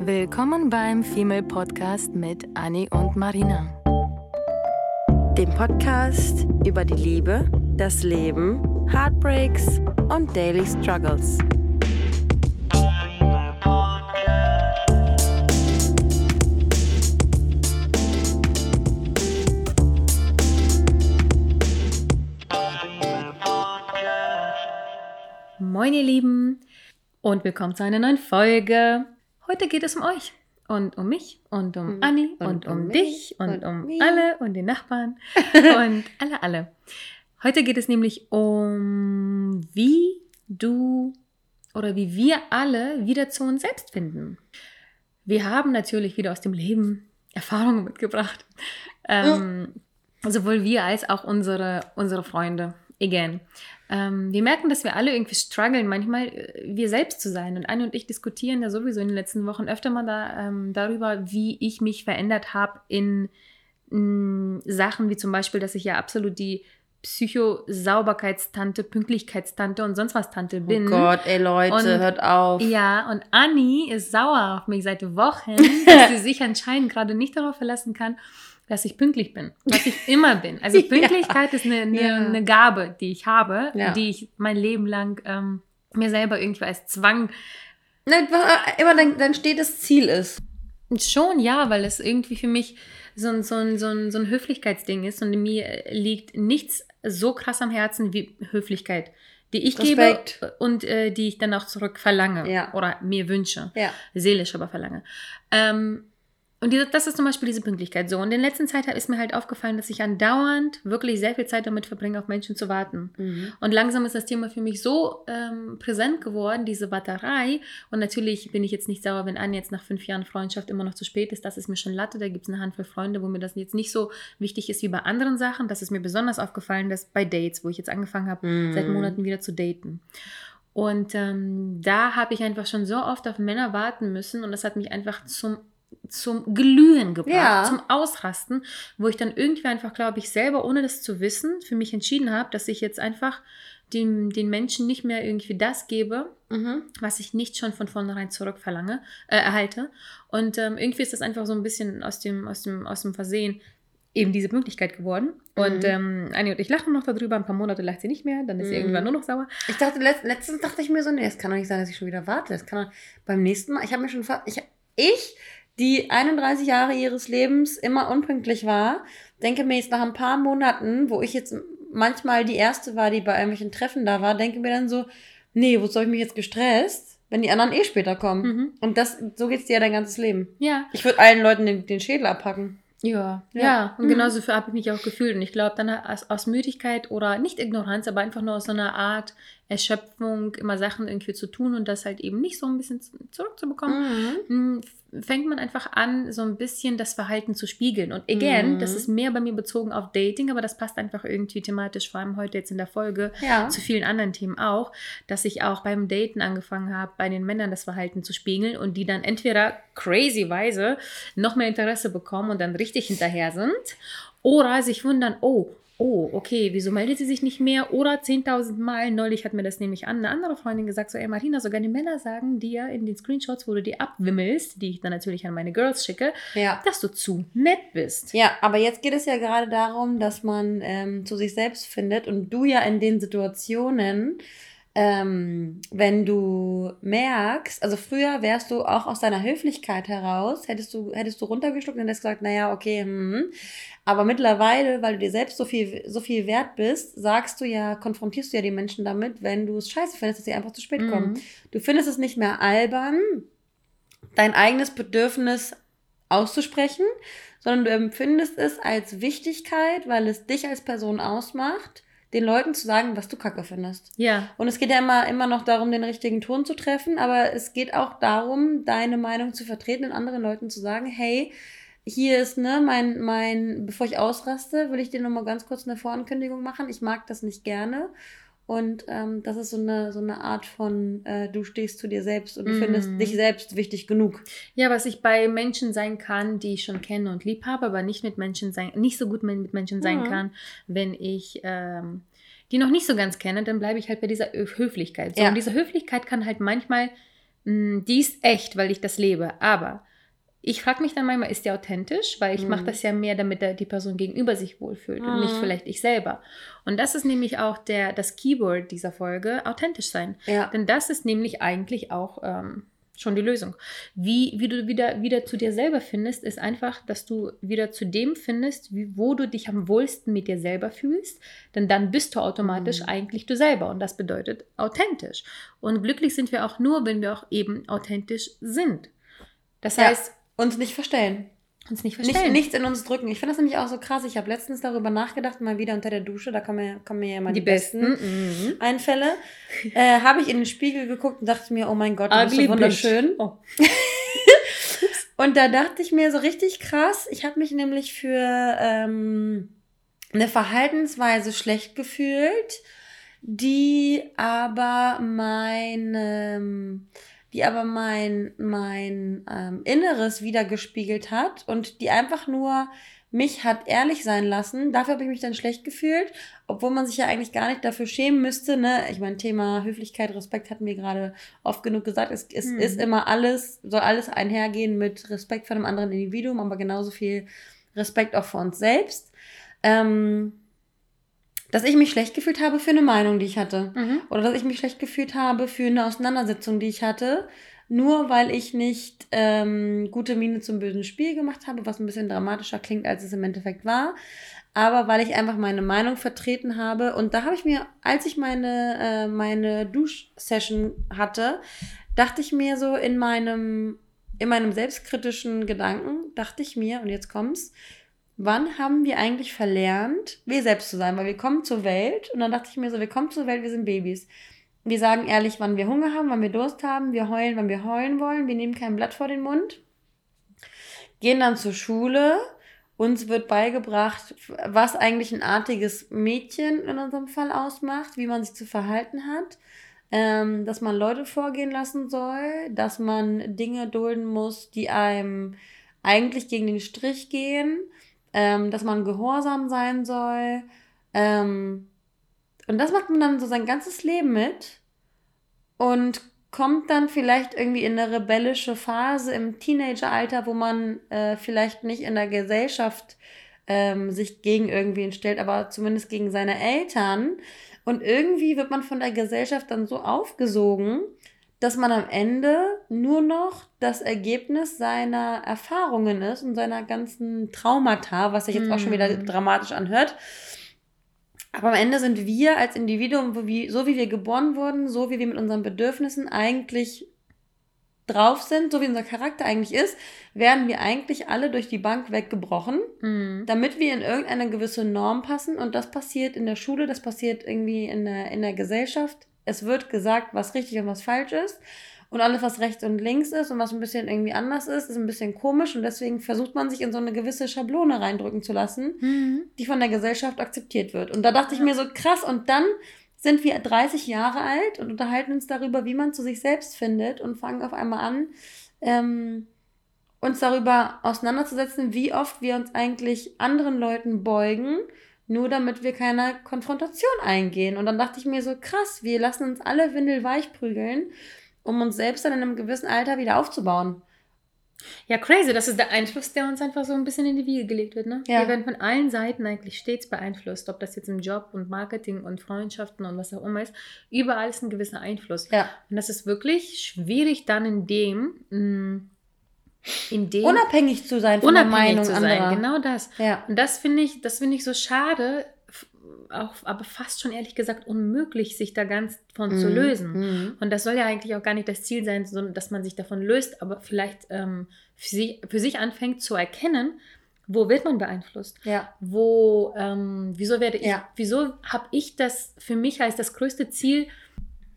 Willkommen beim Female Podcast mit Annie und Marina. Dem Podcast über die Liebe, das Leben, Heartbreaks und Daily Struggles. Moin ihr Lieben und willkommen zu einer neuen Folge. Heute geht es um euch und um mich und um Und- Anni und, und um um dich und, und um mich. alle und den Nachbarn und alle, alle. Heute geht es nämlich um, wie du oder wie wir alle wieder zu uns selbst finden. Wir haben natürlich wieder aus dem Leben Erfahrungen mitgebracht. Ähm, Sowohl wir als auch unsere, unsere Freunde. Again. Ähm, wir merken, dass wir alle irgendwie strugglen, manchmal äh, wir selbst zu sein. Und Anne und ich diskutieren ja sowieso in den letzten Wochen öfter mal da, ähm, darüber, wie ich mich verändert habe in, in Sachen wie zum Beispiel, dass ich ja absolut die Psycho-Sauberkeitstante, Pünktlichkeitstante und sonst was Tante bin. Oh Gott, ey Leute, Und- hört auf. Ja, und Anni ist sauer auf mich seit Wochen, dass sie sich anscheinend gerade nicht darauf verlassen kann, dass ich pünktlich bin, was ich immer bin. Also Ja. Pünktlichkeit ist eine, eine, Ja. eine Gabe, die ich habe, Ja. die ich mein Leben lang ähm, mir selber irgendwie als Zwang Ne, wa- Immer dein, dein stetes Ziel ist. Schon, ja, weil es irgendwie für mich so ein, so ein, so ein, so ein Höflichkeitsding ist und mir liegt nichts so krass am Herzen wie Höflichkeit, die ich Respekt. gebe und äh, die ich dann auch zurück verlange Ja. oder mir wünsche. Ja. seelisch aber verlange. Ähm, und diese, das ist zum Beispiel diese Pünktlichkeit so. Und in der letzten Zeit ist mir halt aufgefallen, dass ich andauernd wirklich sehr viel Zeit damit verbringe, auf Menschen zu warten. Mhm. Und langsam ist das Thema für mich so ähm, präsent geworden, diese Warterei. Und natürlich bin ich jetzt nicht sauer, wenn Anne jetzt nach fünf Jahren Freundschaft immer noch zu spät ist. Das ist mir schon Latte. Da gibt es eine Handvoll Freunde, wo mir das jetzt nicht so wichtig ist wie bei anderen Sachen. Das ist mir besonders aufgefallen, dass bei Dates, wo ich jetzt angefangen habe, Mhm. seit Monaten wieder zu daten. Und ähm, da habe ich einfach schon so oft auf Männer warten müssen und das hat mich einfach zum, zum Glühen gebracht, Ja. zum Ausrasten, wo ich dann irgendwie einfach, glaube ich, selber, ohne das zu wissen, für mich entschieden habe, dass ich jetzt einfach den, den Menschen nicht mehr irgendwie das gebe, Mhm. was ich nicht schon von vornherein zurückverlange, äh, erhalte. Und ähm, irgendwie ist das einfach so ein bisschen aus dem, aus dem, aus dem Versehen eben diese Pünktlichkeit geworden. Und Mhm. ähm, Anni und ich lachen noch darüber, ein paar Monate lacht sie nicht mehr, dann ist sie Mhm. irgendwann nur noch sauer. Ich dachte, letzt, letztens dachte ich mir so, nee, es kann doch nicht sein, dass ich schon wieder warte. Das kann doch, beim nächsten Mal, ich habe mir schon ich, ich, die 31 Jahre ihres Lebens immer unpünktlich war, denke mir jetzt nach ein paar Monaten, wo ich jetzt manchmal die erste war, die bei irgendwelchen Treffen da war, denke mir dann so, nee, wozu habe ich mich jetzt gestresst, wenn die anderen eh später kommen? Mhm. Und das, so geht's dir ja dein ganzes Leben. Ja, Ich würde allen Leuten den, den Schädel abpacken. ja, ja. Ja. Und Mhm. genauso für habe ich mich auch gefühlt. Und ich glaube, dann aus, aus Müdigkeit oder nicht Ignoranz, aber einfach nur aus so einer Art Erschöpfung, immer Sachen irgendwie zu tun und das halt eben nicht so ein bisschen zurückzubekommen. Mhm. Fängt man einfach an, so ein bisschen das Verhalten zu spiegeln. Und again, Mhm. das ist mehr bei mir bezogen auf Dating, aber das passt einfach irgendwie thematisch, vor allem heute jetzt in der Folge, Ja. zu vielen anderen Themen auch, dass ich auch beim Daten angefangen habe, bei den Männern das Verhalten zu spiegeln und die dann entweder crazyweise noch mehr Interesse bekommen und dann richtig hinterher sind oder sich wundern, oh, oh, okay, wieso meldet sie sich nicht mehr? Oder 10.000 Mal, neulich hat mir das nämlich an eine andere Freundin gesagt, so, ey Martina, sogar die Männer sagen dir in den Screenshots, wo du die abwimmelst, die ich dann natürlich an meine Girls schicke, Ja. dass du zu nett bist. Ja, aber jetzt geht es ja gerade darum, dass man ähm, zu sich selbst findet und du ja in den Situationen, ähm, wenn du merkst, also früher wärst du auch aus deiner Höflichkeit heraus, hättest du, hättest du runtergeschluckt und hättest gesagt, naja, okay, hm. Aber mittlerweile, weil du dir selbst so viel, so viel wert bist, sagst du ja, konfrontierst du ja die Menschen damit, wenn du es scheiße findest, dass sie einfach zu spät kommen. Mhm. Du findest es nicht mehr albern, dein eigenes Bedürfnis auszusprechen, sondern du empfindest es als Wichtigkeit, weil es dich als Person ausmacht, den Leuten zu sagen, was du kacke findest. Ja, Und es geht ja immer, immer noch darum, den richtigen Ton zu treffen, aber es geht auch darum, deine Meinung zu vertreten und anderen Leuten zu sagen, hey, hier ist, ne, mein, mein, bevor ich ausraste, will ich dir nochmal ganz kurz eine Vorankündigung machen. Ich mag das nicht gerne. Und ähm, das ist so eine, so eine Art von, äh, du stehst zu dir selbst und du Mhm. findest dich selbst wichtig genug. Ja, was ich bei Menschen sein kann, die ich schon kenne und lieb habe, aber nicht mit Menschen sein, nicht so gut mit Menschen sein Mhm. kann, wenn ich ähm, die noch nicht so ganz kenne, dann bleibe ich halt bei dieser Ö- Höflichkeit. So, Ja. Und diese Höflichkeit kann halt manchmal mh, die ist echt, weil ich das lebe. Aber ich frage mich dann manchmal, ist der authentisch? Weil ich Mhm. mache das ja mehr, damit die Person gegenüber sich wohlfühlt und nicht Mhm. vielleicht ich selber. Und das ist nämlich auch der, das Keyword dieser Folge, authentisch sein. Ja. Denn das ist nämlich eigentlich auch ähm, schon die Lösung. Wie, wie du wieder, wieder zu dir selber findest, ist einfach, dass du wieder zu dem findest, wie, wo du dich am wohlsten mit dir selber fühlst. Denn dann bist du automatisch Mhm. eigentlich du selber. Und das bedeutet authentisch. Und glücklich sind wir auch nur, wenn wir auch eben authentisch sind. Das Ja. Uns nicht verstellen. uns nicht Nicht, verstellen. nichts in uns drücken. Ich finde das nämlich auch so krass. Ich habe letztens darüber nachgedacht, mal wieder unter der Dusche, da kommen mir, kommen mir ja immer die besten. Mhm. Einfälle. Äh, habe ich in den Spiegel geguckt und dachte mir, oh mein Gott, du bist so wunderschön. Oh. Und da dachte ich mir so richtig krass, ich habe mich nämlich für ähm, eine Verhaltensweise schlecht gefühlt, die aber mein, ähm, die aber mein, mein ähm, Inneres wiedergespiegelt hat und die einfach nur mich hat ehrlich sein lassen. Dafür habe ich mich dann schlecht gefühlt, obwohl man sich ja eigentlich gar nicht dafür schämen müsste. Ne? Ich meine, Thema Höflichkeit, Respekt hatten wir gerade oft genug gesagt. Es, es Mhm. ist immer alles, soll alles einhergehen mit Respekt vor einem anderen Individuum, aber genauso viel Respekt auch vor uns selbst. Ähm, dass ich mich schlecht gefühlt habe für eine Meinung, die ich hatte. Mhm. Oder dass ich mich schlecht gefühlt habe für eine Auseinandersetzung, die ich hatte. Nur weil ich nicht ähm, gute Miene zum bösen Spiel gemacht habe, was ein bisschen dramatischer klingt, als es im Endeffekt war. Aber weil ich einfach meine Meinung vertreten habe. Und da habe ich mir, als ich meine, äh, meine Duschsession hatte, dachte ich mir so in meinem, in meinem selbstkritischen Gedanken, dachte ich mir, und jetzt kommt's, wann haben wir eigentlich verlernt, wir selbst zu sein? Weil wir kommen zur Welt und dann dachte ich mir so, wir kommen zur Welt, wir sind Babys. Wir sagen ehrlich, wann wir Hunger haben, wann wir Durst haben, wir heulen, wann wir heulen wollen, wir nehmen kein Blatt vor den Mund, gehen dann zur Schule, uns wird beigebracht, was eigentlich ein artiges Mädchen in unserem Fall ausmacht, wie man sich zu verhalten hat, ähm, dass man Leute vorgehen lassen soll, dass man Dinge dulden muss, die einem eigentlich gegen den Strich gehen, ähm, dass man gehorsam sein soll. Ähm, und das macht man dann so sein ganzes Leben mit und kommt dann vielleicht irgendwie in eine rebellische Phase im Teenageralter, wo man äh, vielleicht nicht in der Gesellschaft ähm, sich gegen irgendwen stellt, aber zumindest gegen seine Eltern. Und irgendwie wird man von der Gesellschaft dann so aufgesogen, dass man am Ende nur noch das Ergebnis seiner Erfahrungen ist und seiner ganzen Traumata, was sich jetzt auch schon wieder Mhm. dramatisch anhört. Aber am Ende sind wir als Individuum, so wie wir geboren wurden, so wie wir mit unseren Bedürfnissen eigentlich drauf sind, so wie unser Charakter eigentlich ist, werden wir eigentlich alle durch die Bank weggebrochen, Mhm. damit wir in irgendeine gewisse Norm passen. Und das passiert in der Schule, das passiert irgendwie in der, in der Gesellschaft. Es wird gesagt, was richtig und was falsch ist. Und alles, was rechts und links ist und was ein bisschen irgendwie anders ist, ist ein bisschen komisch. Und deswegen versucht man sich in so eine gewisse Schablone reindrücken zu lassen Mhm. die von der Gesellschaft akzeptiert wird. Und da dachte ich mir so, krass, und dann sind wir 30 Jahre alt und unterhalten uns darüber, wie man zu sich selbst findet und fangen auf einmal an, ähm, uns darüber auseinanderzusetzen, wie oft wir uns eigentlich anderen Leuten beugen, nur damit wir keine Konfrontation eingehen. Und dann dachte ich mir so, krass, wir lassen uns alle windelweich prügeln, um uns selbst dann in einem gewissen Alter wieder aufzubauen. Ja, crazy. Das ist der Einfluss, der uns einfach so ein bisschen in die Wiege gelegt wird. Ne? Ja. Wir werden von allen Seiten eigentlich stets beeinflusst, ob das jetzt im Job und Marketing und Freundschaften und was auch immer ist. Überall ist ein gewisser Einfluss. Ja. Und das ist wirklich schwierig dann in dem, in dem Unabhängig zu sein von der unabhängig Meinung zu sein. anderer. Genau das. Ja. Und das finde ich, das finde ich so schade, auch, aber fast schon ehrlich gesagt unmöglich, sich da ganz von zu Mhm. lösen. Mhm. Und das soll ja eigentlich auch gar nicht das Ziel sein, sondern dass man sich davon löst, aber vielleicht ähm, für, sich, für sich anfängt zu erkennen, wo wird man beeinflusst? Ja. Wo, ähm, wieso werde ich, Ja. wieso habe ich das für mich als das größte Ziel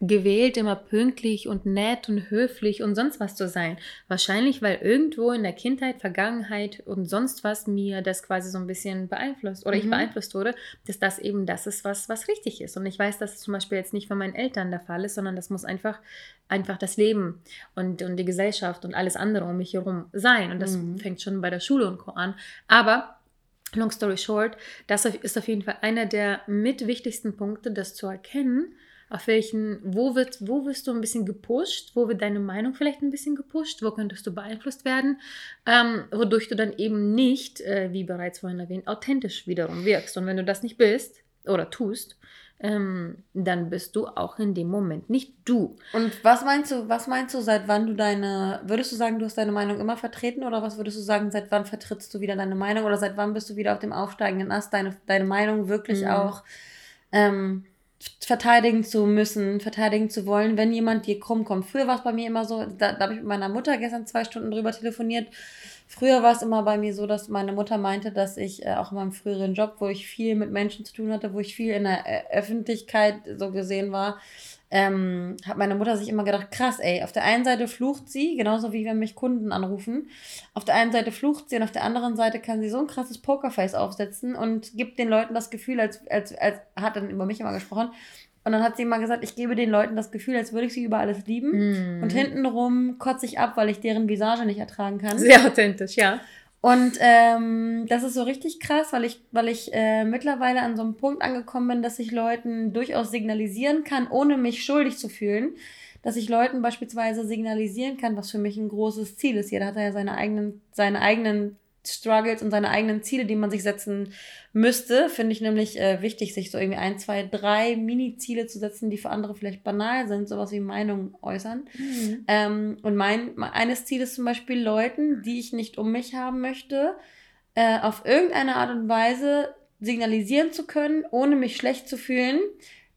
gewählt, immer pünktlich und nett und höflich und sonst was zu sein? Wahrscheinlich, weil irgendwo in der Kindheit, Vergangenheit und sonst was mir das quasi so ein bisschen beeinflusst oder ich Mhm. beeinflusst wurde, dass das eben das ist, was, was richtig ist. Und ich weiß, dass es zum Beispiel jetzt nicht von meinen Eltern der Fall ist, sondern das muss einfach, einfach das Leben und, und die Gesellschaft und alles andere um mich herum sein. Und das Mhm. fängt schon bei der Schule und Co. an. Aber long story short, das ist auf jeden Fall einer der mit wichtigsten Punkte, das zu erkennen, Auf welchen, wo wird, wo wirst du ein bisschen gepusht? Wo wird deine Meinung vielleicht ein bisschen gepusht? Wo könntest du beeinflusst werden? Ähm, wodurch du dann eben nicht, äh, wie bereits vorhin erwähnt, authentisch wiederum wirkst. Und wenn du das nicht bist oder tust, ähm, dann bist du auch in dem Moment nicht du. Und was meinst du, was meinst du, seit wann du deine, würdest du sagen, du hast deine Meinung immer vertreten oder was würdest du sagen, seit wann vertrittst du wieder deine Meinung oder seit wann bist du wieder auf dem aufsteigenden Ast, deine, deine Meinung wirklich mhm. auch ähm, verteidigen zu müssen, verteidigen zu wollen, wenn jemand dir krumm kommt. Früher war es bei mir immer so, da, da habe ich mit meiner Mutter gestern zwei Stunden drüber telefoniert, Früher war es immer bei mir so, dass meine Mutter meinte, dass ich äh, auch in meinem früheren Job, wo ich viel mit Menschen zu tun hatte, wo ich viel in der äh, Öffentlichkeit so gesehen war, ähm, hat meine Mutter sich immer gedacht, krass, ey, auf der einen Seite flucht sie, genauso wie wenn mich Kunden anrufen. Auf der einen Seite flucht sie und auf der anderen Seite kann sie so ein krasses Pokerface aufsetzen und gibt den Leuten das Gefühl, als, als, als hat dann über mich immer gesprochen, und dann hat sie immer gesagt, ich gebe den Leuten das Gefühl, als würde ich sie über alles lieben. Mm. Und hintenrum kotze ich ab, weil ich deren Visage nicht ertragen kann. Sehr authentisch, ja. Und ähm, das ist so richtig krass, weil ich, weil ich äh, mittlerweile an so einem Punkt angekommen bin, dass ich Leuten durchaus signalisieren kann, ohne mich schuldig zu fühlen. Dass ich Leuten beispielsweise signalisieren kann, was für mich ein großes Ziel ist. Jeder hat ja seine eigenen, seine eigenen Struggles und seine eigenen Ziele, die man sich setzen müsste, finde ich nämlich äh, wichtig, sich so irgendwie ein, zwei, drei Mini-Ziele zu setzen, die für andere vielleicht banal sind, sowas wie Meinung äußern. Mhm. Ähm, und mein, eines Ziel ist zum Beispiel Leuten, die ich nicht um mich haben möchte, äh, auf irgendeine Art und Weise signalisieren zu können, ohne mich schlecht zu fühlen,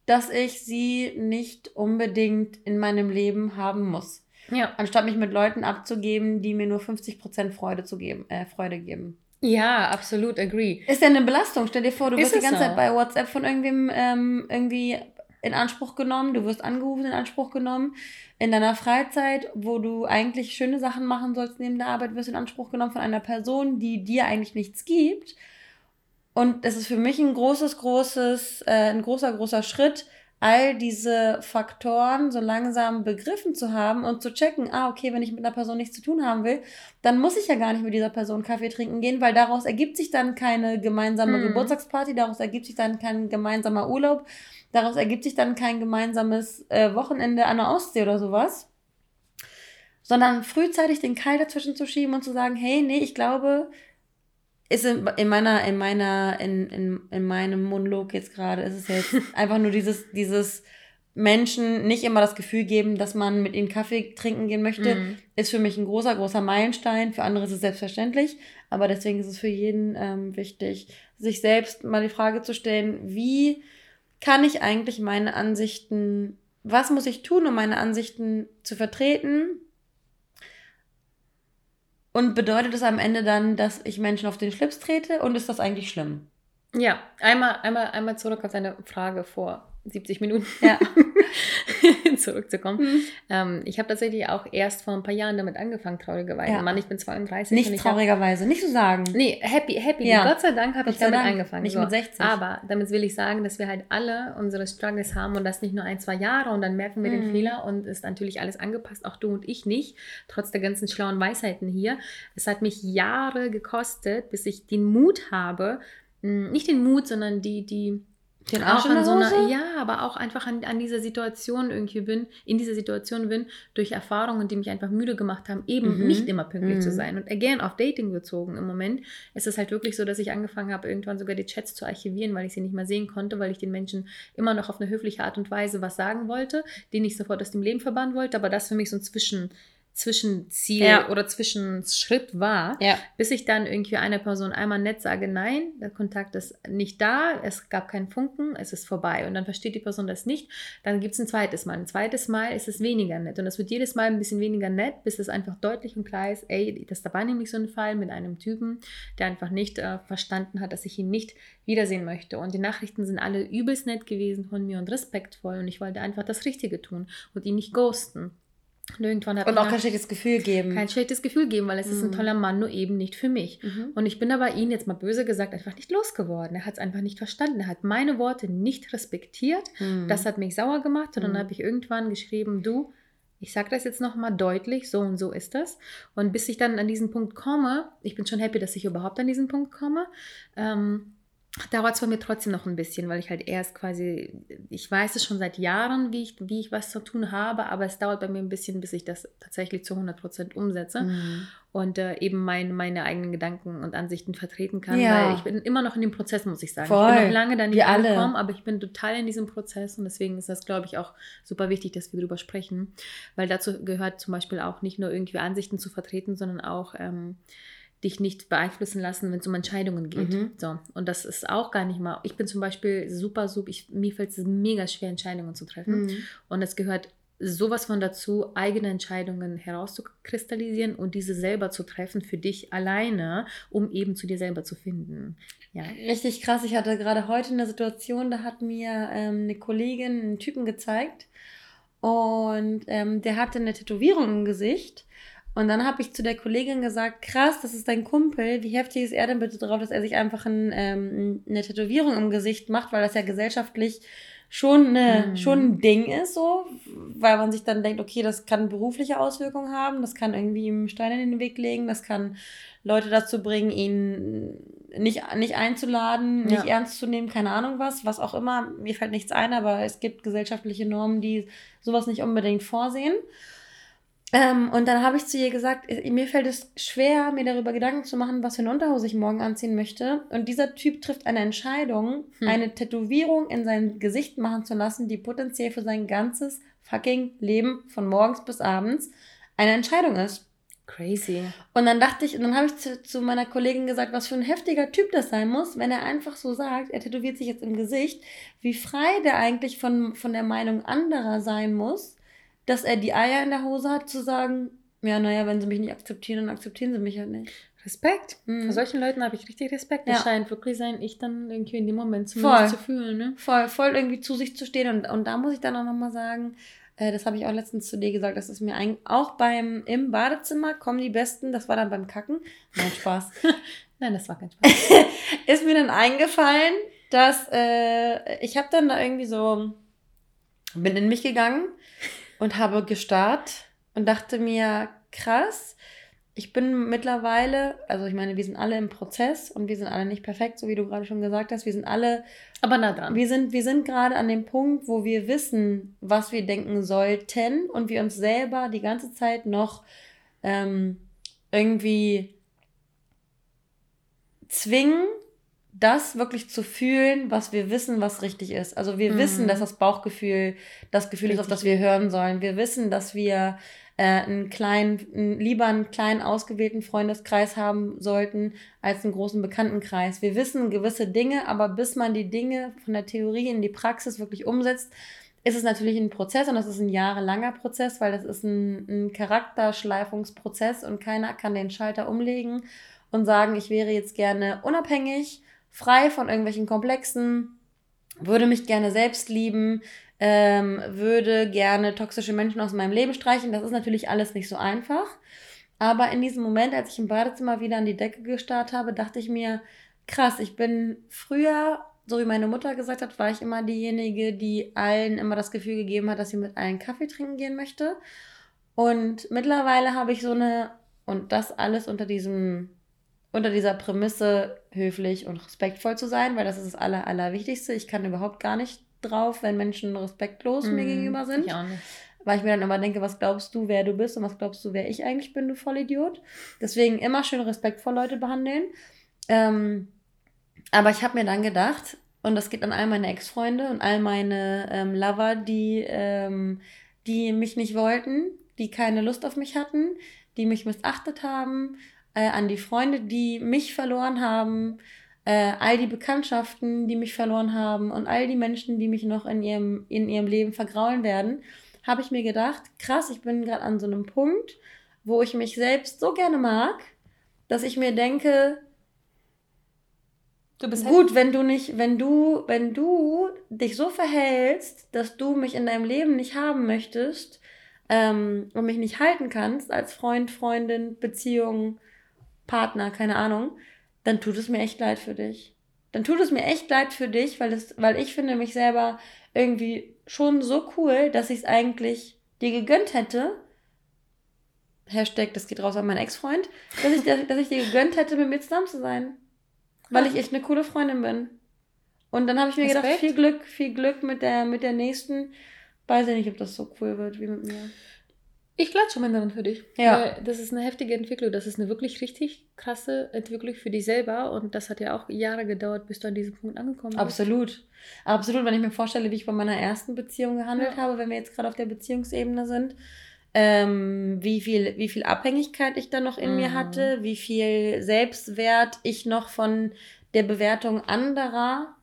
dass ich sie nicht unbedingt in meinem Leben haben muss. Ja. Anstatt mich mit Leuten abzugeben, die mir nur 50% Freude zu geben, äh, Freude geben. Ja, absolut, agree. Ist ja eine Belastung. Stell dir vor, du ist wirst die ganze so? Zeit bei WhatsApp von irgendwem ähm, irgendwie in Anspruch genommen, du wirst angerufen, in Anspruch genommen. In deiner Freizeit, wo du eigentlich schöne Sachen machen sollst neben der Arbeit, wirst du in Anspruch genommen von einer Person, die dir eigentlich nichts gibt. Und es ist für mich ein großes, großes, äh, ein großer, großer Schritt, all diese Faktoren so langsam begriffen zu haben und zu checken, ah, okay, wenn ich mit einer Person nichts zu tun haben will, dann muss ich ja gar nicht mit dieser Person Kaffee trinken gehen, weil daraus ergibt sich dann keine gemeinsame mhm. Geburtstagsparty, daraus ergibt sich dann kein gemeinsamer Urlaub, daraus ergibt sich dann kein gemeinsames äh, Wochenende an der Ostsee oder sowas. Sondern frühzeitig den Keil dazwischen zu schieben und zu sagen, hey, nee, ich glaube, ist in, in meiner, in meiner, in, in, in meinem Monolog jetzt gerade, ist es jetzt einfach nur dieses, dieses Menschen nicht immer das Gefühl geben, dass man mit ihnen Kaffee trinken gehen möchte, mm. ist für mich ein großer, großer Meilenstein. Für andere ist es selbstverständlich, aber deswegen ist es für jeden ähm, wichtig, sich selbst mal die Frage zu stellen, wie kann ich eigentlich meine Ansichten, was muss ich tun, um meine Ansichten zu vertreten? Und bedeutet es am Ende dann, dass ich Menschen auf den Schlips trete und ist das eigentlich schlimm? Ja, einmal, einmal, einmal zurück auf deine Frage vor 70 Minuten ja. zurückzukommen. Mhm. Ähm, ich habe tatsächlich auch erst vor ein paar Jahren damit angefangen, traurigerweise. Ja. Mann, ich bin 32. Nicht traurigerweise, hab, nicht so sagen. Nee, happy, happy. Ja. Gott sei Dank habe ich damit Dank. angefangen. Nicht so. mit 60. Aber damit will ich sagen, dass wir halt alle unsere Struggles haben und das nicht nur ein, zwei Jahre und dann merken wir mhm. den Fehler und ist natürlich alles angepasst, auch du und ich nicht, trotz der ganzen schlauen Weisheiten hier. Es hat mich Jahre gekostet, bis ich den Mut habe, hm, nicht den Mut, sondern die, die, den Arsch in der so einer, ja, aber auch einfach an, an dieser Situation irgendwie bin, in dieser Situation bin, durch Erfahrungen, die mich einfach müde gemacht haben, eben mhm. nicht immer pünktlich mhm. zu sein. Und again, auf Dating bezogen im Moment ist es halt wirklich so, dass ich angefangen habe, irgendwann sogar die Chats zu archivieren, weil ich sie nicht mehr sehen konnte, weil ich den Menschen immer noch auf eine höfliche Art und Weise was sagen wollte, den ich sofort aus dem Leben verbannen wollte, aber das für mich so ein Zwischen, Zwischenziel ja. oder Zwischenschritt war, ja. bis ich dann irgendwie einer Person einmal nett sage, nein, der Kontakt ist nicht da, es gab keinen Funken, es ist vorbei. Und dann versteht die Person das nicht, dann gibt es ein zweites Mal. Ein zweites Mal ist es weniger nett. Und es wird jedes Mal ein bisschen weniger nett, bis es einfach deutlich und klar ist, ey, das da war nämlich so ein Fall mit einem Typen, der einfach nicht äh, verstanden hat, dass ich ihn nicht wiedersehen möchte. Und die Nachrichten sind alle übelst nett gewesen von mir und respektvoll. Und ich wollte einfach das Richtige tun und ihn nicht ghosten. Und irgendwann hat Und auch kein schlechtes Gefühl geben. Kein schlechtes Gefühl geben, weil es mhm. ist ein mhm. toller Mann, nur eben nicht für mich. Mhm. Und ich bin aber ihn jetzt mal böse gesagt einfach nicht losgeworden. Er hat es einfach nicht verstanden. Er hat meine Worte nicht respektiert. Mhm. Das hat mich sauer gemacht. Und dann mhm. habe ich irgendwann geschrieben, du, ich sage das jetzt nochmal deutlich, so und so ist das. Und bis ich dann an diesen Punkt komme, ich bin schon happy, dass ich überhaupt an diesen Punkt komme, ähm, dauert es bei mir trotzdem noch ein bisschen, weil ich halt erst quasi, ich weiß es schon seit Jahren, wie ich, wie ich was zu tun habe, aber es dauert bei mir ein bisschen, bis ich das tatsächlich zu 100 Prozent umsetze Mhm. und äh, eben mein, meine eigenen Gedanken und Ansichten vertreten kann, Ja. weil ich bin immer noch in dem Prozess, muss ich sagen. Ich Voll. bin noch lange da nicht angekommen, aber ich bin total in diesem Prozess und deswegen ist das, glaube ich, auch super wichtig, dass wir darüber sprechen, weil dazu gehört zum Beispiel auch nicht nur irgendwie Ansichten zu vertreten, sondern auch ähm, dich nicht beeinflussen lassen, wenn es um Entscheidungen geht. Mhm. So. Und das ist auch gar nicht mal. Ich bin zum Beispiel super, super, ich, mir fällt es mega schwer, Entscheidungen zu treffen. Mhm. Und es gehört sowas von dazu, eigene Entscheidungen herauszukristallisieren und diese selber zu treffen für dich alleine, um eben zu dir selber zu finden. Ja. Richtig krass. Ich hatte gerade heute eine Situation, da hat mir ähm, eine Kollegin einen Typen gezeigt und ähm, der hatte eine Tätowierung im Gesicht. Und dann habe ich zu der Kollegin gesagt, krass, das ist dein Kumpel. Wie heftig ist er denn bitte drauf, dass er sich einfach ein, ähm, eine Tätowierung im Gesicht macht, weil das ja gesellschaftlich schon, eine, Mhm. schon ein Ding ist, so, weil man sich dann denkt, okay, das kann berufliche Auswirkungen haben, das kann irgendwie ihm Stein in den Weg legen, das kann Leute dazu bringen, ihn nicht, nicht einzuladen, nicht Ja. ernst zu nehmen, keine Ahnung was, was auch immer. Mir fällt nichts ein, aber es gibt gesellschaftliche Normen, die sowas nicht unbedingt vorsehen. Ähm, und dann habe ich zu ihr gesagt, äh, mir fällt es schwer, mir darüber Gedanken zu machen, was für eine Unterhose ich morgen anziehen möchte. Und dieser Typ trifft eine Entscheidung, Hm. eine Tätowierung in sein Gesicht machen zu lassen, die potenziell für sein ganzes fucking Leben von morgens bis abends eine Entscheidung ist. Crazy. Und dann dachte ich, und dann habe ich zu, zu meiner Kollegin gesagt, was für ein heftiger Typ das sein muss, wenn er einfach so sagt, er tätowiert sich jetzt im Gesicht, wie frei der eigentlich von, von der Meinung anderer sein muss, dass er die Eier in der Hose hat, zu sagen, ja, naja, wenn sie mich nicht akzeptieren, dann akzeptieren sie mich halt nicht. Respekt. Mhm. Vor solchen Leuten habe ich richtig Respekt. Das Ja. scheint wirklich sein, ich dann irgendwie in dem Moment Voll. zumindest zu fühlen. Ne? Voll, voll irgendwie zu sich zu stehen. Und, und da muss ich dann auch nochmal sagen, äh, das habe ich auch letztens zu dir gesagt, das ist mir ein, auch beim, im Badezimmer kommen die Besten, das war dann beim Kacken. Nein, Spaß. Nein, das war kein Spaß. ist mir dann eingefallen, dass äh, ich habe dann da irgendwie so, bin in mich gegangen und habe gestarrt und dachte mir, krass, ich bin mittlerweile, also ich meine, wir sind alle im Prozess und wir sind alle nicht perfekt, so wie du gerade schon gesagt hast. Wir sind alle, Aber nah dran. wir sind, wir sind gerade an dem Punkt, wo wir wissen, was wir denken sollten und wir uns selber die ganze Zeit noch ähm, irgendwie zwingen, das wirklich zu fühlen, was wir wissen, was richtig ist. Also wir Mhm. wissen, dass das Bauchgefühl das Gefühl ist, auf Richtig das wir hören sollen. Wir wissen, dass wir äh, einen kleinen, einen, lieber einen kleinen ausgewählten Freundeskreis haben sollten als einen großen Bekanntenkreis. Wir wissen gewisse Dinge, aber bis man die Dinge von der Theorie in die Praxis wirklich umsetzt, ist es natürlich ein Prozess und das ist ein jahrelanger Prozess, weil das ist ein, ein Charakterschleifungsprozess und keiner kann den Schalter umlegen und sagen, ich wäre jetzt gerne unabhängig, frei von irgendwelchen Komplexen, würde mich gerne selbst lieben, ähm, würde gerne toxische Menschen aus meinem Leben streichen. Das ist natürlich alles nicht so einfach. Aber in diesem Moment, als ich im Badezimmer wieder an die Decke gestarrt habe, dachte ich mir, krass, ich bin früher, so wie meine Mutter gesagt hat, war ich immer diejenige, die allen immer das Gefühl gegeben hat, dass sie mit allen Kaffee trinken gehen möchte. Und mittlerweile habe ich so eine, und das alles unter diesem, unter dieser Prämisse, höflich und respektvoll zu sein, weil das ist das Aller, Allerwichtigste. Ich kann überhaupt gar nicht drauf, wenn Menschen respektlos mir Mhm, gegenüber sind. Ich auch nicht. Weil ich mir dann immer denke, was glaubst du, wer du bist und was glaubst du, wer ich eigentlich bin, du Vollidiot. Deswegen immer schön respektvoll Leute behandeln. Ähm, aber ich habe mir dann gedacht, und das geht an all meine Ex-Freunde und all meine ähm, Lover, die, ähm, die mich nicht wollten, die keine Lust auf mich hatten, die mich missachtet haben, äh, an die Freunde, die mich verloren haben, äh, all die Bekanntschaften, die mich verloren haben und all die Menschen, die mich noch in ihrem, in ihrem Leben vergraulen werden, habe ich mir gedacht, krass, ich bin gerade an so einem Punkt, wo ich mich selbst so gerne mag, dass ich mir denke, Du bist gut, wenn du nicht, wenn du, wenn du dich so verhältst, dass du mich in deinem Leben nicht haben möchtest ähm, und mich nicht halten kannst als Freund, Freundin, Beziehung, Partner, keine Ahnung, dann tut es mir echt leid für dich. Dann tut es mir echt leid für dich, weil, es, weil ich finde mich selber irgendwie schon so cool, dass ich es eigentlich dir gegönnt hätte. Hashtag, das geht raus an meinen Ex-Freund, dass ich, dass ich dir gegönnt hätte, mit mir zusammen zu sein. Weil ich echt eine coole Freundin bin. Und dann habe ich mir Respekt. gedacht, viel Glück, viel Glück mit der, mit der nächsten. Weiß ich nicht, ob das so cool wird wie mit mir. Ich klatsche mal dann für dich. Ja. Weil Das ist eine heftige Entwicklung. Das ist eine wirklich richtig krasse Entwicklung für dich selber. Und das hat ja auch Jahre gedauert, bis du an diesem Punkt angekommen bist. Absolut. Absolut, wenn ich mir vorstelle, wie ich bei meiner ersten Beziehung gehandelt Ja. habe, wenn wir jetzt gerade auf der Beziehungsebene sind, ähm, wie, viel, wie viel Abhängigkeit ich da noch in mir Mhm. hatte, wie viel Selbstwert ich noch von der Bewertung anderer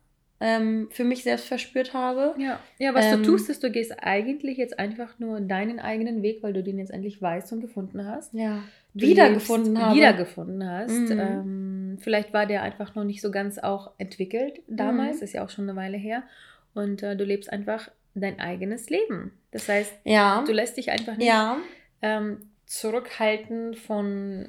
ähm, für mich selbst verspürt habe. Ja, ja was Ähm, du tust, ist, du gehst eigentlich jetzt einfach nur deinen eigenen Weg, weil du den jetzt endlich weißt und gefunden hast. Ja. Du Wiedergefunden lebst- habe. Wiedergefunden hast. Mhm. Ähm, vielleicht war der einfach noch nicht so ganz auch entwickelt damals, Mhm. ist ja auch schon eine Weile her. Und äh, du lebst einfach dein eigenes Leben. Das heißt, Ja. du lässt dich einfach nicht Ja. ähm, zurückhalten von,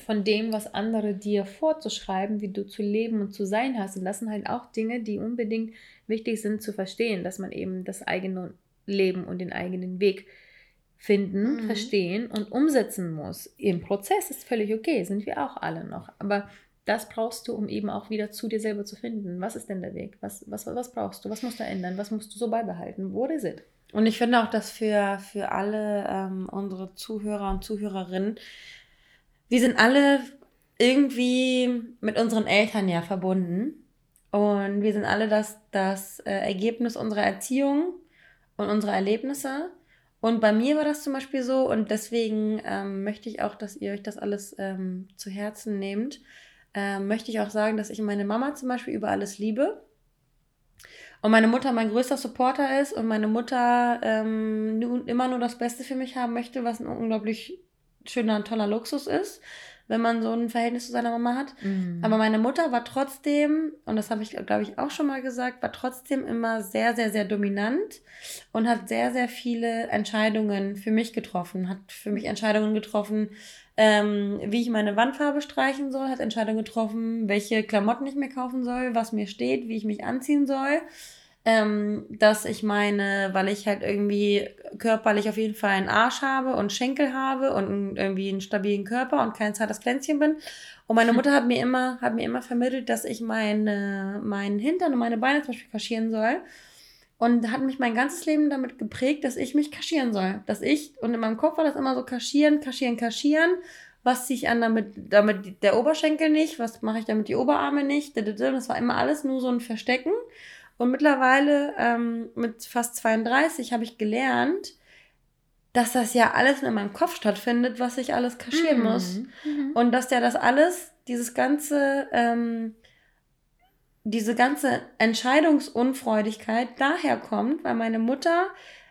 von dem, was andere dir vorzuschreiben, wie du zu leben und zu sein hast. Und das sind halt auch Dinge, die unbedingt wichtig sind zu verstehen, dass man eben das eigene Leben und den eigenen Weg finden, Mhm. verstehen und umsetzen muss. Im Prozess ist völlig okay, sind wir auch alle noch. Aber das brauchst du, um eben auch wieder zu dir selber zu finden. Was ist denn der Weg? Was, was, was brauchst du? Was musst du ändern? Was musst du so beibehalten? What is it? Und ich finde auch, dass für, für alle ähm, unsere Zuhörer und Zuhörerinnen, wir sind alle irgendwie mit unseren Eltern ja verbunden. Und wir sind alle das, das äh, Ergebnis unserer Erziehung und unserer Erlebnisse. Und bei mir war das zum Beispiel so und deswegen ähm, möchte ich auch, dass ihr euch das alles ähm, zu Herzen nehmt. Ähm, möchte ich auch sagen, dass ich meine Mama zum Beispiel über alles liebe. Und meine Mutter mein größter Supporter ist und meine Mutter ähm, immer nur das Beste für mich haben möchte, was ein unglaublich schöner, toller Luxus ist, wenn man so ein Verhältnis zu seiner Mama hat. Aber meine Mutter war trotzdem, und das habe ich, glaube ich, auch schon mal gesagt, war trotzdem immer sehr, sehr, sehr dominant und hat sehr, sehr viele Entscheidungen für mich getroffen. Hat für mich Entscheidungen getroffen, ähm, wie ich meine Wandfarbe streichen soll, hat Entscheidungen getroffen, welche Klamotten ich mir kaufen soll, was mir steht, wie ich mich anziehen soll. Ähm, dass ich meine, weil ich halt irgendwie körperlich auf jeden Fall einen Arsch habe und Schenkel habe und irgendwie einen stabilen Körper und kein zartes Pflänzchen bin. Und meine Mutter hat mir immer, hat mir immer vermittelt, dass ich meine, meinen Hintern und meine Beine zum Beispiel kaschieren soll. Und hat mich mein ganzes Leben damit geprägt, dass ich mich kaschieren soll. Dass ich, und in meinem Kopf war das immer so kaschieren, kaschieren, kaschieren. Was ziehe ich an, damit, damit der Oberschenkel nicht? Was mache ich damit die Oberarme nicht? Das war immer alles nur so ein Verstecken. Und mittlerweile, ähm, mit fast 32, habe ich gelernt, dass das ja alles in meinem Kopf stattfindet, was ich alles kaschieren muss. Mhm. Und dass der das alles, dieses ganze, ähm, diese ganze Entscheidungsunfreudigkeit daher kommt, weil meine Mutter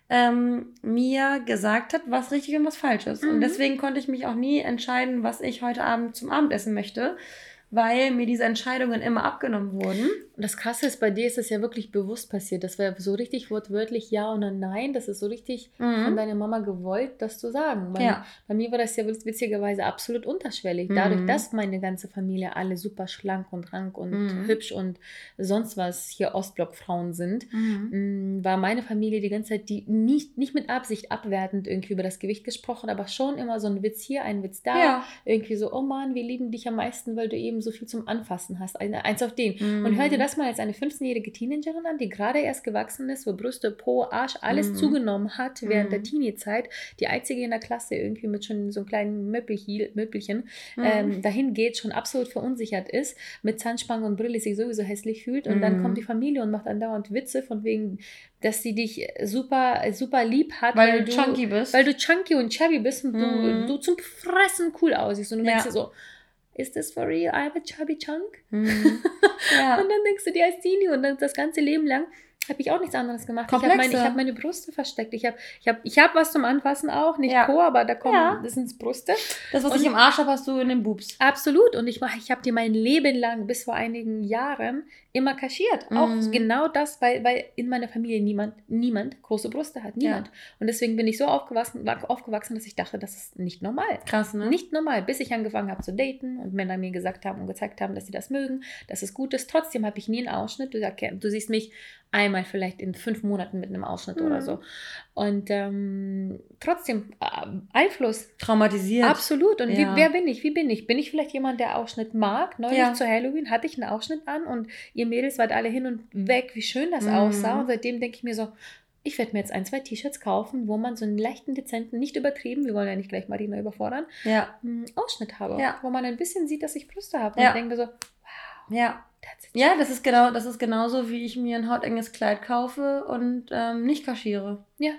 ähm, mir gesagt hat, was richtig und was falsch ist. Und Mhm. deswegen konnte ich mich auch nie entscheiden, was ich heute Abend zum Abendessen möchte, weil mir diese Entscheidungen immer abgenommen wurden. Und das Krasse ist, bei dir ist es ja wirklich bewusst passiert. Das war so richtig wortwörtlich Ja oder Nein. Das ist so richtig von Mhm. deiner Mama gewollt, das zu sagen. Bei, Ja. bei mir war das ja witz- witzigerweise absolut unterschwellig. Dadurch, Mhm. dass meine ganze Familie alle super schlank und rank und Mhm. hübsch und sonst was hier Ostblockfrauen sind, Mhm. war meine Familie die ganze Zeit die nicht, nicht mit Absicht abwertend irgendwie über das Gewicht gesprochen, aber schon immer so ein Witz hier, ein Witz da. Ja. Irgendwie so, oh Mann, wir lieben dich am meisten, weil du eben so viel zum Anfassen hast. Eins auf den. Mhm. Und hör dir das mal als eine 15-jährige Teenagerin an, die gerade erst gewachsen ist, wo Brüste, Po, Arsch, alles Mhm. zugenommen hat während der Mhm. Teenie-Zeit. Die einzige in der Klasse irgendwie mit schon so einem kleinen Möppelchen, Mhm. ähm, dahin geht, schon absolut verunsichert ist, mit Zahnspange und Brille sich sowieso hässlich fühlt. Und dann Mhm. kommt die Familie und macht andauernd Witze von wegen, dass sie dich super, super lieb hat, weil, du chunky bist. weil du chunky und chubby bist und Mhm. du, du zum Fressen cool aussiehst. Und du Ja. denkst dir so, is this for real? I have a chubby chunk? Mhm. ja. Und dann denkst du dir als Teenie und dann das ganze Leben lang habe ich auch nichts anderes gemacht. Ich habe meine, Komplexe. ich hab meine Brüste versteckt. Ich habe ich hab, ich hab was zum Anfassen auch, nicht Ja. Po, aber da kommen, Ja. das sind Brüste. Das, was Und- ich im Arsch habe, hast du in den Boobs. Absolut. Und ich, ich habe dir mein Leben lang, bis vor einigen Jahren, immer kaschiert. Auch Mhm. genau das, weil, weil in meiner Familie niemand, niemand große Brüste hat. Niemand. Und deswegen bin ich so aufgewachsen, aufgewachsen, dass ich dachte, das ist nicht normal. Krass, ne? Nicht normal, bis ich angefangen habe zu daten und Männer mir gesagt haben und gezeigt haben, dass sie das mögen, dass es gut ist. Trotzdem habe ich nie einen Ausschnitt. Du, du siehst mich einmal vielleicht in fünf Monaten mit einem Ausschnitt mhm. oder so. Und ähm, trotzdem äh, Einfluss. Traumatisiert. Absolut. Und ja. wie, wer bin ich? Wie bin ich? Bin ich vielleicht jemand, der Ausschnitt mag? Neulich ja. zu Halloween hatte ich einen Ausschnitt an und ihr Mädels wart alle hin und weg, wie schön das mhm. aussah. Und seitdem denke ich mir so, ich werde mir jetzt ein, zwei T-Shirts kaufen, wo man so einen leichten, dezenten, nicht übertrieben, wir wollen ja nicht gleich Marina überfordern, ja. Ausschnitt habe. Ja. Wo man ein bisschen sieht, dass ich Brüste habe. Und ja. denke mir so. Ja. Ja, das ist genau, das ist genauso, wie ich mir ein hautenges Kleid kaufe und ähm, nicht kaschiere. Ja.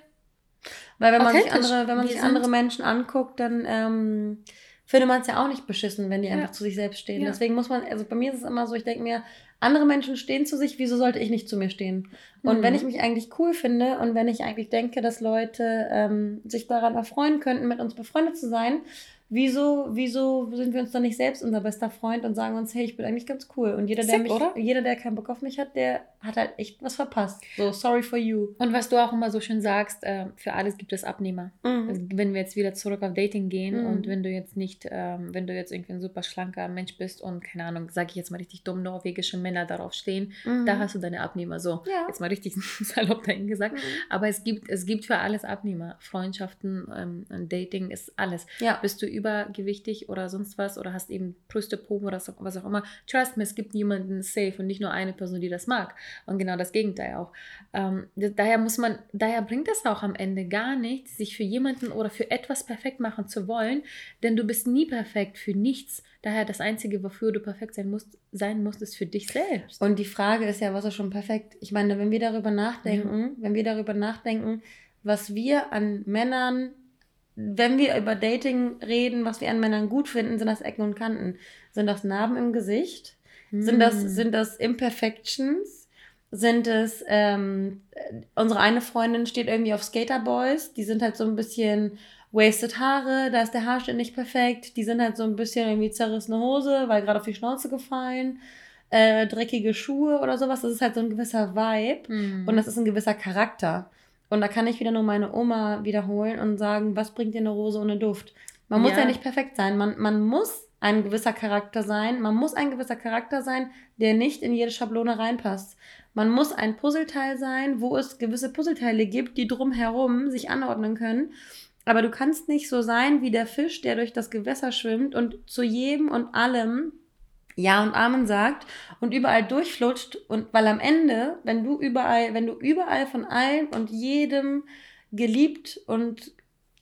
Weil wenn man sich andere, wenn man sich andere Menschen anguckt, dann ähm, findet man es ja auch nicht beschissen, wenn die einfach zu sich selbst stehen. Ja. Deswegen muss man, also bei mir ist es immer so, ich denke mir, andere Menschen stehen zu sich, wieso sollte ich nicht zu mir stehen? Und mhm. wenn ich mich eigentlich cool finde und wenn ich eigentlich denke, dass Leute ähm, sich daran erfreuen könnten, mit uns befreundet zu sein, wieso, wieso sind wir uns dann nicht selbst unser bester Freund und sagen uns, hey, ich bin eigentlich ganz cool. Und jeder, der, mich, jeder, der keinen Bock auf mich hat, der hat halt echt was verpasst. So, sorry for you. Und was du auch immer so schön sagst, äh, für alles gibt es Abnehmer. Mhm. Also, wenn wir jetzt wieder zurück auf Dating gehen mhm. und wenn du jetzt nicht, ähm, wenn du jetzt irgendwie ein super schlanker Mensch bist und, keine Ahnung, sage ich jetzt mal richtig dumm, norwegische Männer darauf stehen, mhm. da hast du deine Abnehmer. So, ja. jetzt mal richtig salopp dahin gesagt. Mhm. Aber es gibt, es gibt für alles Abnehmer. Freundschaften, ähm, Dating ist alles. Ja. Bist du übergewichtig oder sonst was oder hast eben Brüste, Po oder was auch immer, trust me, es gibt niemanden safe und nicht nur eine Person, die das mag. Und genau das Gegenteil auch. Ähm, daher muss man, daher bringt es auch am Ende gar nichts, sich für jemanden oder für etwas perfekt machen zu wollen, denn du bist nie perfekt für nichts. Daher das Einzige, wofür du perfekt sein musst, sein musst, ist für dich selbst. Und die Frage ist ja, was ist schon perfekt? Ich meine, wenn wir darüber nachdenken, ja. wenn wir darüber nachdenken, was wir an Männern wenn wir über Dating reden, was wir an Männern gut finden, sind das Ecken und Kanten. Sind das Narben im Gesicht? Mm. Sind, das, hm. sind das Imperfections? Sind es, ähm, unsere eine Freundin steht irgendwie auf Skaterboys, die sind halt so ein bisschen wasted Haare, da ist der Haarschnitt nicht perfekt, die sind halt so ein bisschen irgendwie zerrissene Hose, weil gerade auf die Schnauze gefallen, äh, dreckige Schuhe oder sowas, das ist halt so ein gewisser Vibe mm. und das ist ein gewisser Charakter. Und da kann ich wieder nur meine Oma wiederholen und sagen, was bringt dir eine Rose ohne Duft? Man muss ja, ja nicht perfekt sein. Man, man muss ein gewisser Charakter sein. Man muss ein gewisser Charakter sein, der nicht in jede Schablone reinpasst. Man muss ein Puzzleteil sein, wo es gewisse Puzzleteile gibt, die drumherum sich anordnen können. Aber du kannst nicht so sein wie der Fisch, der durch das Gewässer schwimmt und zu jedem und allem ja und Amen sagt und überall durchflutscht und weil am Ende, wenn du überall, wenn du überall von allen und jedem geliebt und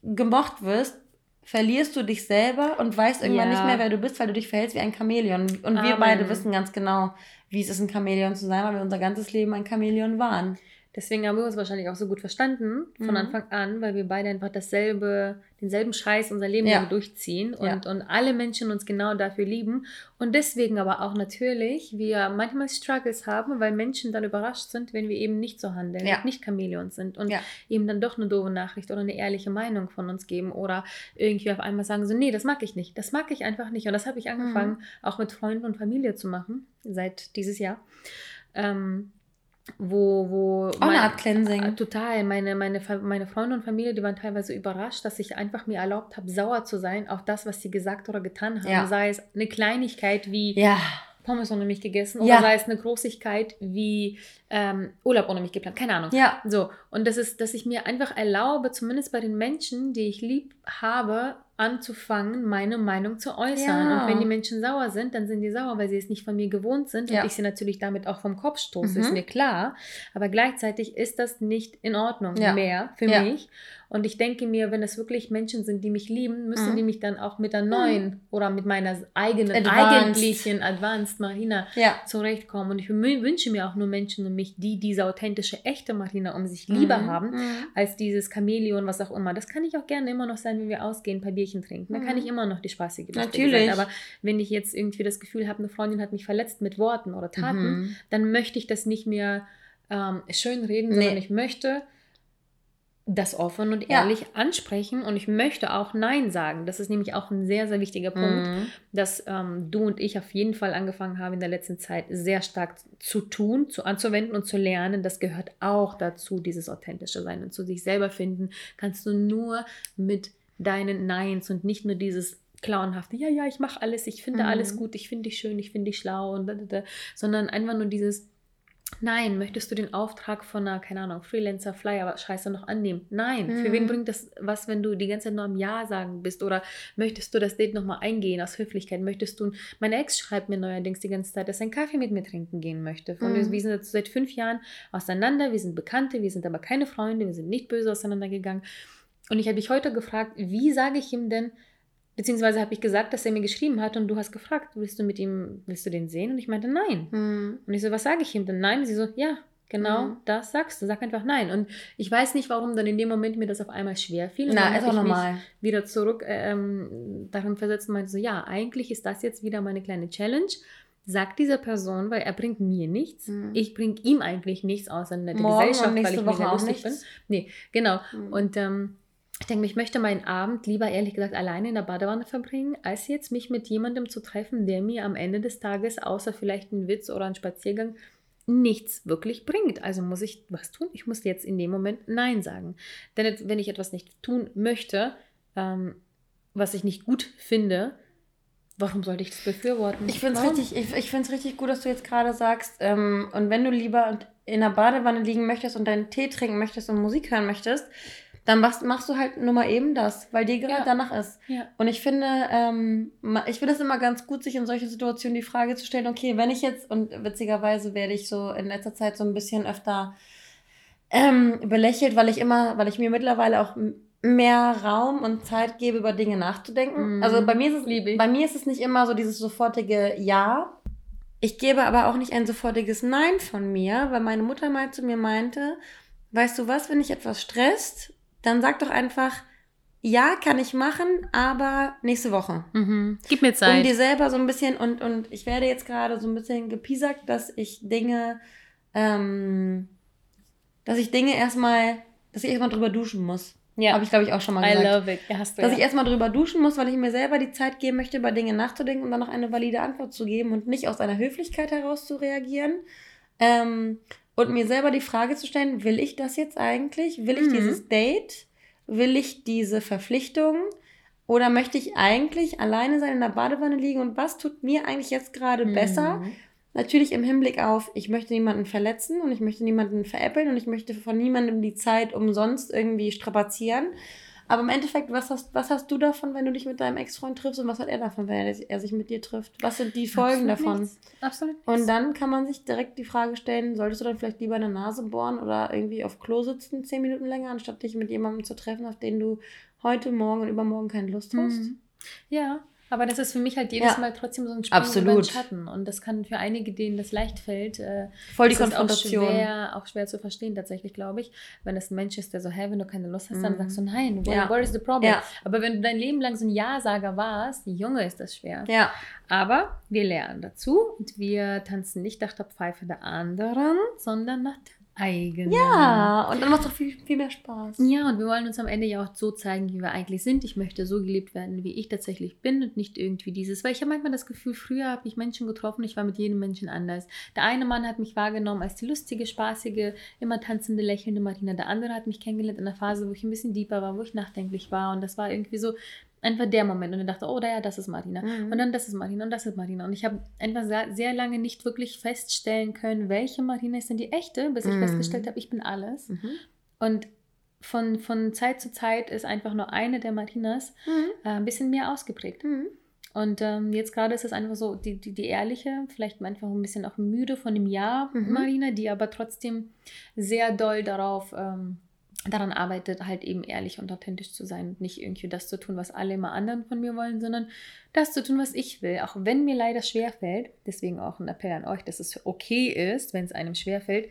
gemocht wirst, verlierst du dich selber und weißt irgendwann ja. nicht mehr, wer du bist, weil du dich verhältst wie ein Chamäleon. Und wir Amen. beide wissen ganz genau, wie es ist, ein Chamäleon zu sein, weil wir unser ganzes Leben ein Chamäleon waren. Deswegen haben wir uns wahrscheinlich auch so gut verstanden von mhm. Anfang an, weil wir beide einfach dasselbe, denselben Scheiß unser Leben ja. lang durchziehen und, ja. und alle Menschen uns genau dafür lieben. Und deswegen aber auch natürlich wir manchmal Struggles haben, weil Menschen dann überrascht sind, wenn wir eben nicht so handeln, ja. nicht Chamäleons sind und eben dann doch eine doofe Nachricht oder eine ehrliche Meinung von uns geben oder irgendwie auf einmal sagen so, nee, das mag ich nicht, das mag ich einfach nicht. Und das habe ich angefangen, mhm. auch mit Freunden und Familie zu machen, seit dieses Jahr. Ähm, wo, wo eine Art Cleansing. Äh, total. Meine, meine, meine Freunde und Familie, die waren teilweise überrascht, dass ich einfach mir erlaubt habe, sauer zu sein auf das, was sie gesagt oder getan haben. Ja. Sei es eine Kleinigkeit wie ja. Pommes ohne mich gegessen oder ja. sei es eine Großigkeit wie ähm, Urlaub ohne mich geplant. Keine Ahnung. Ja. So. Und das ist, dass ich mir einfach erlaube, zumindest bei den Menschen, die ich lieb habe, anzufangen, meine Meinung zu äußern. Ja. Und wenn die Menschen sauer sind, dann sind die sauer, weil sie es nicht von mir gewohnt sind ja. und ich sie natürlich damit auch vom Kopf stoße, mhm. ist mir klar. Aber gleichzeitig ist das nicht in Ordnung ja. mehr für mich. Und ich denke mir, wenn es wirklich Menschen sind, die mich lieben, müssen mhm. die mich dann auch mit der neuen mhm. oder mit meiner eigenen, Advanced. eigentlichen Advanced Marina zurechtkommen. Und ich wünsche mir auch nur Menschen um mich, die diese authentische, echte Marina um sich lieber mhm. haben, mhm. als dieses Chamäleon, was auch immer. Das kann ich auch gerne immer noch sein, wenn wir ausgehen, ein paar Bierchen trinken. Da kann ich immer noch die spaßige Lustige Natürlich. sein. Aber wenn ich jetzt irgendwie das Gefühl habe, eine Freundin hat mich verletzt mit Worten oder Taten, dann möchte ich das nicht mehr ähm, schön reden, sondern nee. ich möchte das offen und ehrlich ja. ansprechen und ich möchte auch Nein sagen. Das ist nämlich auch ein sehr, sehr wichtiger Punkt, mhm. dass ähm, du und ich auf jeden Fall angefangen haben in der letzten Zeit sehr stark zu tun, zu anzuwenden und zu lernen. Das gehört auch dazu, dieses authentische Sein und zu sich selber finden. Kannst du nur mit deinen Neins und nicht nur dieses clownhafte, ja, ja, ich mache alles, ich finde mhm. alles gut, ich finde dich schön, ich finde dich schlau und da, da, da, sondern einfach nur dieses Nein, möchtest du den Auftrag von einer, keine Ahnung, Freelancer, Flyer, Scheiße noch annehmen? Nein. Mhm. Für wen bringt das was, wenn du die ganze Zeit nur am Ja sagen bist? Oder möchtest du das Date nochmal eingehen aus Höflichkeit? Möchtest du, meine Ex schreibt mir neuerdings die ganze Zeit, dass er einen Kaffee mit mir trinken gehen möchte. Von mhm. Wir sind jetzt seit fünf Jahren auseinander, wir sind Bekannte, wir sind aber keine Freunde, wir sind nicht böse auseinandergegangen. Und ich habe dich heute gefragt, wie sage ich ihm denn, Beziehungsweise habe ich gesagt, dass er mir geschrieben hat und du hast gefragt, willst du mit ihm, willst du den sehen? Und ich meinte, nein. Mhm. Und ich so, was sage ich ihm denn? Nein. Und sie so, ja, genau, mhm. das sagst du. Sag einfach nein. Und ich weiß nicht, warum dann in dem Moment mir das auf einmal schwer fiel. Und Na, ist auch normal. Wieder zurück äh, ähm, darin versetzt und meinte so, ja, eigentlich ist das jetzt wieder meine kleine Challenge. Sagt dieser Person, weil er bringt mir nichts. Mhm. Ich bringe ihm eigentlich nichts außer eine Morgen Gesellschaft, weil ich Woche mega lustig bin. Nee, genau. Mhm. Und ähm, ich denke, ich möchte meinen Abend lieber ehrlich gesagt alleine in der Badewanne verbringen, als jetzt mich mit jemandem zu treffen, der mir am Ende des Tages, außer vielleicht ein Witz oder ein Spaziergang, nichts wirklich bringt. Also muss ich was tun? Ich muss jetzt in dem Moment Nein sagen. Denn wenn ich etwas nicht tun möchte, ähm, was ich nicht gut finde, warum sollte ich das befürworten? Ich finde es richtig, ich, ich richtig gut, dass du jetzt gerade sagst, ähm, und wenn du lieber in der Badewanne liegen möchtest und deinen Tee trinken möchtest und Musik hören möchtest, dann machst, machst du halt nur mal eben das, weil dir gerade ja. danach ist. Ja. Und ich finde, ähm, ich finde es immer ganz gut, sich in solchen Situationen die Frage zu stellen, okay, wenn ich jetzt, und witzigerweise werde ich so in letzter Zeit so ein bisschen öfter ähm, belächelt, weil ich immer, weil ich mir mittlerweile auch mehr Raum und Zeit gebe, über Dinge nachzudenken. Mm. Also bei mir ist es, bei mir ist es nicht immer so dieses sofortige Ja. Ich gebe aber auch nicht ein sofortiges Nein von mir, weil meine Mutter mal zu mir meinte, weißt du was, wenn dich etwas stresst, dann sag doch einfach, ja, kann ich machen, aber nächste Woche. Mhm. Gib mir Zeit. Um dir selber so ein bisschen, und, und ich werde jetzt gerade so ein bisschen gepiesackt, dass ich Dinge, ähm, dass ich Dinge erstmal, dass ich erstmal drüber duschen muss. Ja. Habe ich, glaube ich, auch schon mal gesagt. I love it. Ja, hast du, dass ja. ich erstmal drüber duschen muss, weil ich mir selber die Zeit geben möchte, über Dinge nachzudenken und dann noch eine valide Antwort zu geben und nicht aus einer Höflichkeit heraus zu reagieren. Ähm, und mir selber die Frage zu stellen, will ich das jetzt eigentlich? Will ich mhm. dieses Date? Will ich diese Verpflichtung? Oder möchte ich eigentlich alleine sein in der Badewanne liegen? Und was tut mir eigentlich jetzt gerade mhm. besser? Natürlich im Hinblick auf, ich möchte niemanden verletzen und ich möchte niemanden veräppeln und ich möchte von niemandem die Zeit umsonst irgendwie strapazieren. Aber im Endeffekt, was hast, was hast du davon, wenn du dich mit deinem Ex-Freund triffst und was hat er davon, wenn er, er sich mit dir trifft? Was sind die Folgen Absolut davon? Nichts. Absolut. Nichts. Und dann kann man sich direkt die Frage stellen, solltest du dann vielleicht lieber eine Nase bohren oder irgendwie auf Klo sitzen, zehn Minuten länger, anstatt dich mit jemandem zu treffen, auf den du heute, morgen und übermorgen keine Lust hast? Mhm. Ja, aber das ist für mich halt jedes ja. Mal trotzdem so ein Sprung Absolut. über den Schatten. Und das kann für einige, denen das leicht fällt, äh, voll die Konfrontation. Auch schwer, auch schwer zu verstehen, tatsächlich, glaube ich. Wenn es ein Mensch ist, der so, hey, wenn du keine Lust hast, dann mhm. sagst du nein. What, ja. what is the problem? Ja. Aber wenn du dein Leben lang so ein Ja-Sager warst, Junge, ist das schwer. Ja. Aber wir lernen dazu und wir tanzen nicht nach der Pfeife der anderen, sondern nach der eigene. Ja, und dann macht es auch viel, viel mehr Spaß. Ja, und wir wollen uns am Ende ja auch so zeigen, wie wir eigentlich sind. Ich möchte so gelebt werden, wie ich tatsächlich bin und nicht irgendwie dieses, weil ich habe manchmal das Gefühl, früher habe ich Menschen getroffen, ich war mit jedem Menschen anders. Der eine Mann hat mich wahrgenommen als die lustige, spaßige, immer tanzende, lächelnde Martina. Der andere hat mich kennengelernt in einer Phase, wo ich ein bisschen deeper war, wo ich nachdenklich war und das war irgendwie so, einfach der Moment. Und dann dachte, oh, ja, das ist Martina. Mhm. Und dann das ist Martina und das ist Martina. Und ich habe einfach sehr, sehr, lange nicht wirklich feststellen können, welche Martina ist denn die echte, bis ich mhm. festgestellt habe, ich bin alles. Mhm. Und von, von Zeit zu Zeit ist einfach nur eine der Martinas mhm. äh, ein bisschen mehr ausgeprägt. Mhm. Und ähm, jetzt gerade ist es einfach so, die, die, die ehrliche, vielleicht einfach ein bisschen auch müde von dem Jahr mhm. Marina, die aber trotzdem sehr doll darauf ähm, daran arbeitet, halt eben ehrlich und authentisch zu sein und nicht irgendwie das zu tun, was alle immer anderen von mir wollen, sondern das zu tun, was ich will. Auch wenn mir leider schwerfällt, deswegen auch ein Appell an euch, dass es okay ist, wenn es einem schwerfällt,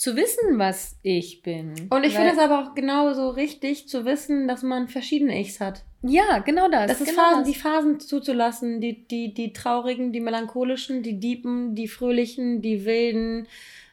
zu wissen, was ich bin. Und ich finde es aber auch genauso richtig zu wissen, dass man verschiedene Ichs hat. Ja, genau das. Das ist genau Phasen, das. die Phasen zuzulassen, die, die, die traurigen, die melancholischen, die diepen, die fröhlichen, die wilden,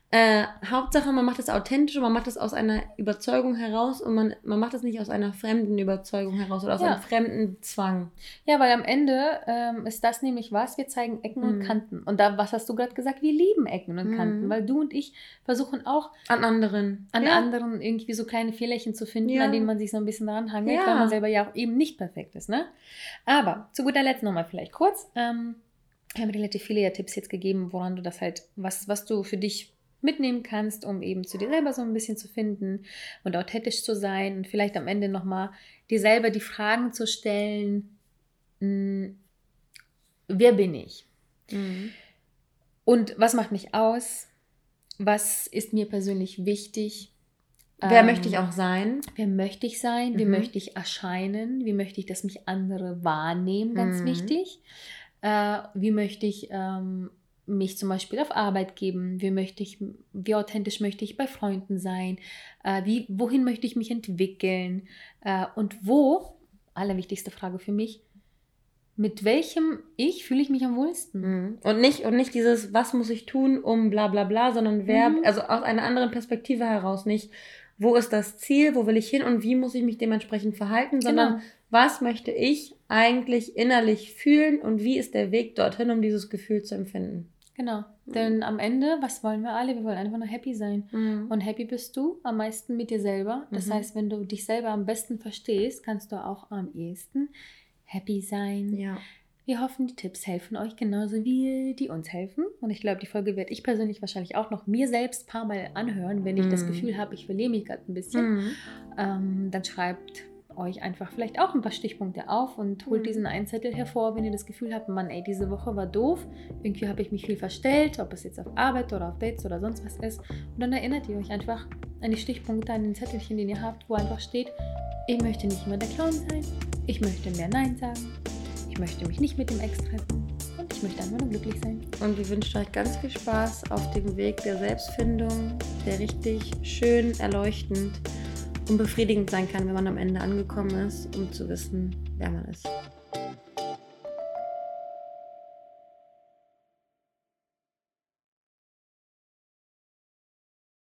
äh, Hauptsache, man macht es authentisch und man macht es aus einer Überzeugung heraus und man, man macht es nicht aus einer fremden Überzeugung heraus oder aus ja. einem fremden Zwang. Ja, weil am Ende ähm, ist das nämlich was, wir zeigen Ecken mhm. und Kanten. Und da, was hast du gerade gesagt? Wir lieben Ecken und Kanten, mhm. weil du und ich versuchen auch an anderen, an ja. anderen irgendwie so kleine Fehlerchen zu finden, ja. an denen man sich so ein bisschen ranhangelt, weil man selber ja auch eben nicht perfekt ist. Ne? Aber zu guter Letzt nochmal vielleicht kurz. Ähm, wir haben relativ viele ja Tipps jetzt gegeben, woran du das halt, was, was du für dich mitnehmen kannst, um eben zu dir selber so ein bisschen zu finden und authentisch zu sein und vielleicht am Ende nochmal dir selber die Fragen zu stellen, mh, wer bin ich? Mhm. Und was macht mich aus? Was ist mir persönlich wichtig? Wer ähm, möchte ich auch sein? Wer möchte ich sein? Mhm. Wie möchte ich erscheinen? Wie möchte ich, dass mich andere wahrnehmen? Ganz mhm. wichtig. Äh, wie möchte ich ähm, mich zum Beispiel auf Arbeit geben? Wie möchte ich, wie authentisch möchte ich bei Freunden sein? Äh, wie, wohin möchte ich mich entwickeln? Äh, und wo, allerwichtigste Frage für mich, mit welchem Ich fühle ich mich am wohlsten? Mhm. Und nicht, und nicht dieses, was muss ich tun, um bla bla bla, sondern wer, mhm. also aus einer anderen Perspektive heraus nicht, wo ist das Ziel, wo will ich hin und wie muss ich mich dementsprechend verhalten, sondern genau. was möchte ich eigentlich innerlich fühlen und wie ist der Weg dorthin, um dieses Gefühl zu empfinden. Genau, mhm. denn am Ende, was wollen wir alle? Wir wollen einfach nur happy sein. Mhm. Und happy bist du am meisten mit dir selber. Das mhm. heißt, wenn du dich selber am besten verstehst, kannst du auch am ehesten happy sein. Ja. Wir hoffen, die Tipps helfen euch genauso wie die uns helfen. Und ich glaube, die Folge werde ich persönlich wahrscheinlich auch noch mir selbst ein paar Mal anhören, wenn ich das mhm. Gefühl habe, ich verliere mich gerade ein bisschen. Mm. Ähm, dann schreibt euch einfach vielleicht auch ein paar Stichpunkte auf und holt mm. diesen einen Zettel hervor, wenn ihr das Gefühl habt, Mann, ey, diese Woche war doof. Irgendwie habe ich mich viel verstellt, ob es jetzt auf Arbeit oder auf Dates oder sonst was ist. Und dann erinnert ihr euch einfach an die Stichpunkte, an den Zettelchen, den ihr habt, wo einfach steht, ich möchte nicht immer der Clown sein, ich möchte mehr Nein sagen, ich möchte mich nicht mit dem Ex treffen und ich möchte einfach nur glücklich sein. Und wir wünschen euch ganz viel Spaß auf dem Weg der Selbstfindung, der richtig schön, erleuchtend und befriedigend sein kann, wenn man am Ende angekommen ist, um zu wissen, wer man ist.